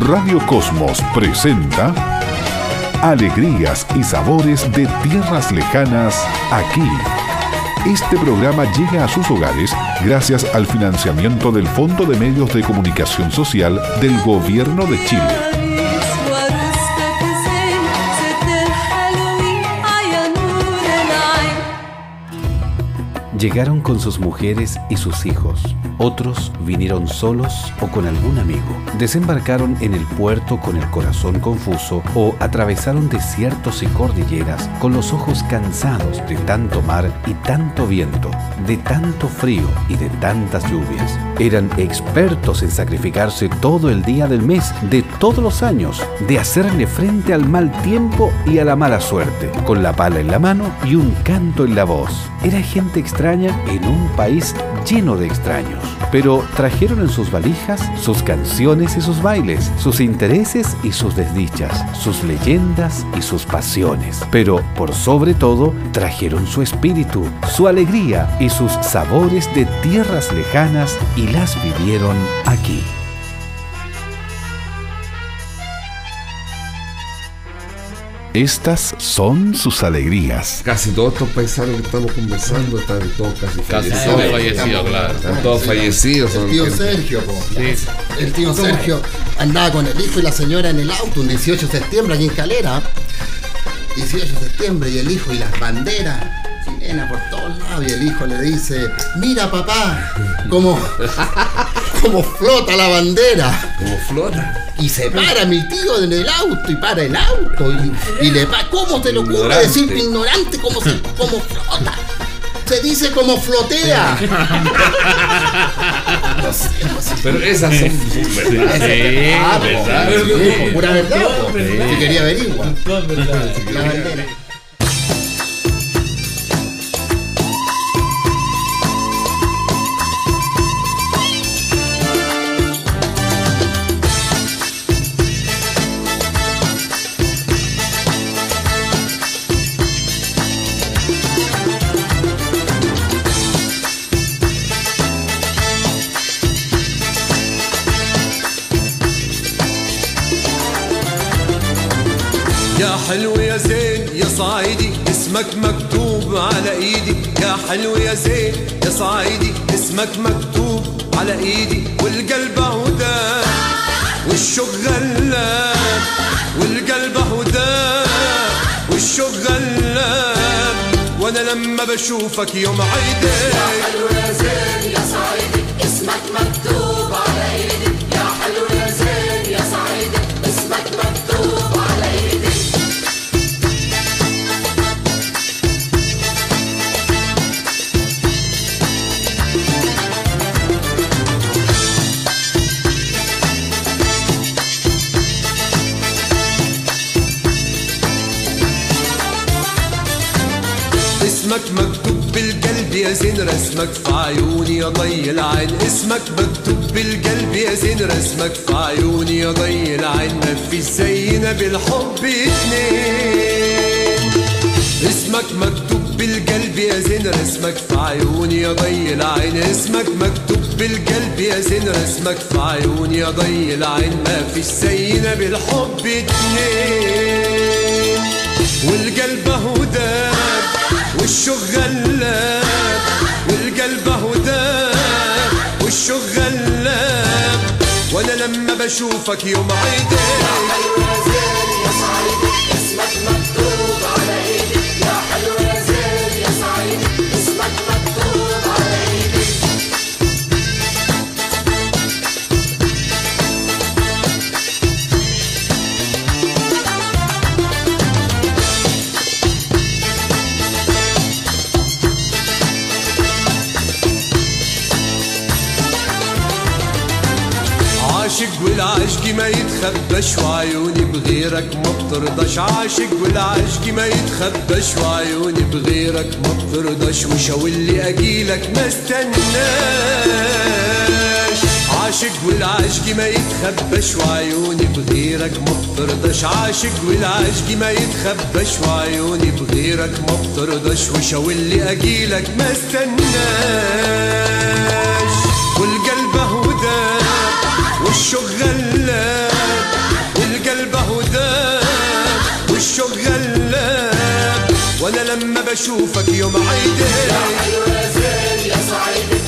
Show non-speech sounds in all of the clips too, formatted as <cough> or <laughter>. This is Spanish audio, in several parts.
Radio Cosmos presenta Alegrías y sabores de tierras lejanas aquí. Este programa llega a sus hogares gracias al financiamiento del Fondo de Medios de Comunicación Social del Gobierno de Chile. Llegaron con sus mujeres y sus hijos. Otros vinieron solos o con algún amigo. Desembarcaron en el puerto con el corazón confuso o atravesaron desiertos y cordilleras con los ojos cansados de tanto mar y tanto viento, de tanto frío y de tantas lluvias. Eran expertos en sacrificarse todo el día del mes, de todos los años, de hacerle frente al mal tiempo y a la mala suerte, con la pala en la mano y un canto en la voz. Era gente extraña en un país lleno de extraños. Pero trajeron en sus valijas sus canciones y sus bailes, sus intereses y sus desdichas, sus leyendas y sus pasiones. Pero por sobre todo trajeron su espíritu, su alegría y sus sabores de tierras lejanas y las vivieron aquí. Estas son sus alegrías. Casi todos estos paisanos que estamos conversando están todos casi, Casi fallecidos. todos fallecidos, claro. Están todos fallecidos. El tío Sergio, po. Sí. El tío Sergio andaba con el hijo y la señora en el auto un 18 de septiembre aquí en Calera. 18 de septiembre y el hijo y las banderas chilenas por todos lados. Y el hijo le dice, mira papá, cómo, cómo flota la bandera. Como flora. Y se para mi tío en el auto y para el auto. Y, y le pa- ¿Cómo te lo ocurre decir ignorante cómo, se, cómo flota? Se dice como flotea. <laughs> No sé, no sé. Pero esas son verdades. Ah, verdad. sí, pura verdad. quería averiguar. La bandera. حلو يا زين يا صعيدي اسمك مكتوب على ايدي. يا حلو يا زين يا صعيدي اسمك مكتوب على ايدي. والقلب هدى والشوق غلاب والقلب هدى والشوق غلاب وأنا لما بشوفك يوم عيدي حلو يا زين يا صعيدي اسمك مكتوب. اسمك مكتوب بالقلب يا زين رسمك في عيوني يا ضي العين. اسمك مكتوب بالقلب يا زين رسمك في عيوني يا ضي العين. ما في زينا بالحب اتنين. اسمك مكتوب بالقلب يا زين رسمك في عيوني يا ضي العين. اسمك مكتوب بالقلب يا زين رسمك في عيوني يا ضي العين. ما في زينا بالحب اتنين. والقلب هدى وشو والقلب هداب وشو وأنا لما بشوفك يوم عيدك أيوة يا حلوة زين يا سعيد اسمك مكتوب عاشق والعشق ما يتخبش وعيوني بغيرك ما بترضاش. عاشق والعشق ما يتخبش وعيوني بغيرك ما بترضاش. وشاولي أجيلك ما استناش. عاشق والعشق ما يتخبش وعيوني بغيرك ما بترضاش. عاشق والعشق ما يتخبش وعيوني بغيرك ما بترضاش. وشاولي أجيلك ما استناش. والشوق غلاب القلب اهو والشوق غلاب وأنا لما بشوفك يوم عيدي. يا حلوة يا صعيدين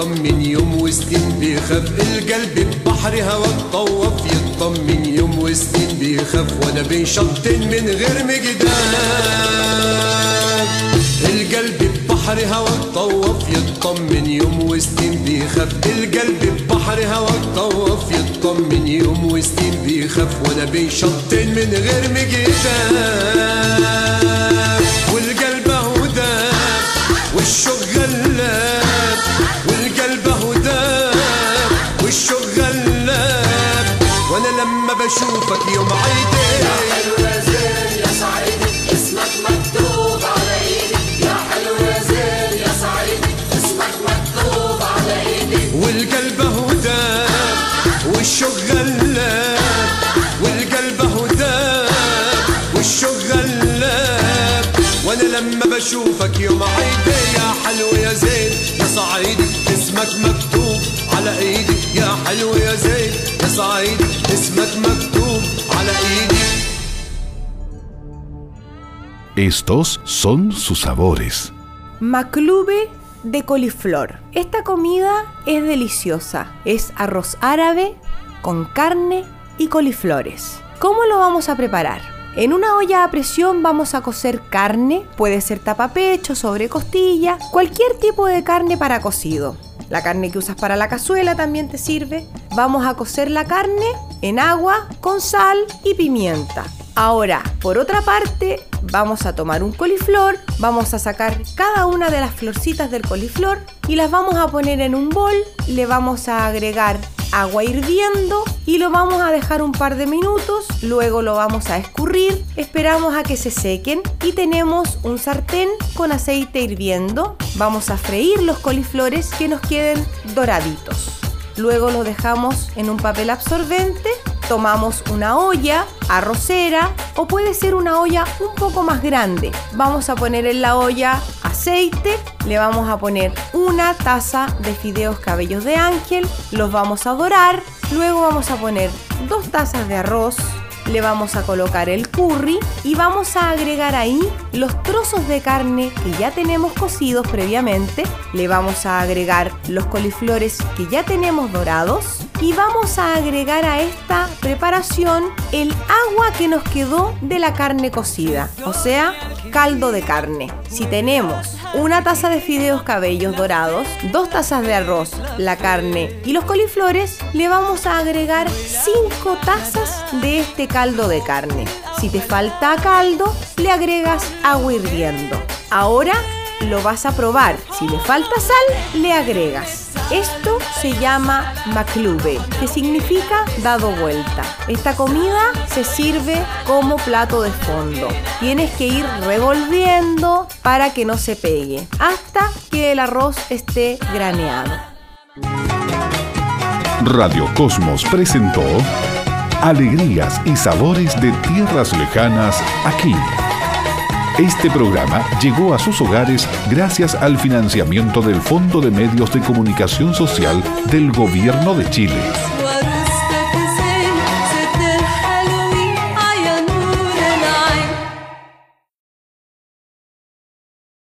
يطمن يوم وسنين بيخاف القلب ببحر هوا الطوف يطمن يوم وسنين بيخاف وأنا بين شطين من غير مجدان القلب ببحر هوا الطوف يطمن يوم وسنين بيخاف القلب ببحر هوا الطوف يطمن يوم وسنين بيخاف وأنا بين شطين من غير مجدان لما بشوفك يوم عيدي حلو يا زين يا صعيدي اسمك مكتوب على ايدي يا حلو يا زين يا صعيدي اسمك مكتوب على ايدي والقلب هدى والشوق غلاب والقلب هدى والشوق غلاب وأنا لما بشوفك يوم عيدي يا حلو يا زين. يا صعيدي اسمك مكتوب على ايدي يا حلو يا زين. يا صعيدي اسمك مكتوب على ايدي Estos son sus sabores. Maclube de coliflor. Esta comida es deliciosa. Es arroz árabe con carne y coliflores. ¿Cómo lo vamos a preparar? En una olla a presión vamos a cocer carne, puede ser tapapecho, sobre costilla, cualquier tipo de carne para cocido. La carne que usas para la cazuela también te sirve. Vamos a cocer la carne en agua con sal y pimienta. Ahora, por otra parte, vamos a tomar un coliflor, vamos a sacar cada una de las florcitas del coliflor y las vamos a poner en un bol, le vamos a agregar agua hirviendo y lo vamos a dejar un par de minutos, luego lo vamos a escurrir, esperamos a que se sequen y tenemos un sartén con aceite hirviendo, vamos a freír los coliflores que nos queden doraditos. Luego los dejamos en un papel absorbente, tomamos una olla arrocera o puede ser una olla un poco más grande. Vamos a poner en la olla aceite, le vamos a poner una taza de fideos cabellos de ángel, los vamos a dorar, luego vamos a poner dos tazas de arroz, le vamos a colocar el curry y vamos a agregar ahí los trozos de carne que ya tenemos cocidos previamente, le vamos a agregar los coliflores que ya tenemos dorados y vamos a agregar a esta preparación el agua que nos quedó de la carne cocida, o sea, caldo de carne. Si tenemos una taza de fideos cabellos dorados, dos tazas de arroz, la carne y los coliflores, le vamos a agregar 5 tazas de este caldo de carne. Si te falta caldo, le agregas agua hirviendo. Ahora lo vas a probar. Si le falta sal, le agregas. Esto se llama maclube, que significa dado vuelta. Esta comida se sirve como plato de fondo. Tienes que ir revolviendo para que no se pegue, hasta que el arroz esté graneado. Radio Cosmos presentó Alegrías y sabores de tierras lejanas aquí. Este programa llegó a sus hogares gracias al financiamiento del Fondo de Medios de Comunicación Social del Gobierno de Chile.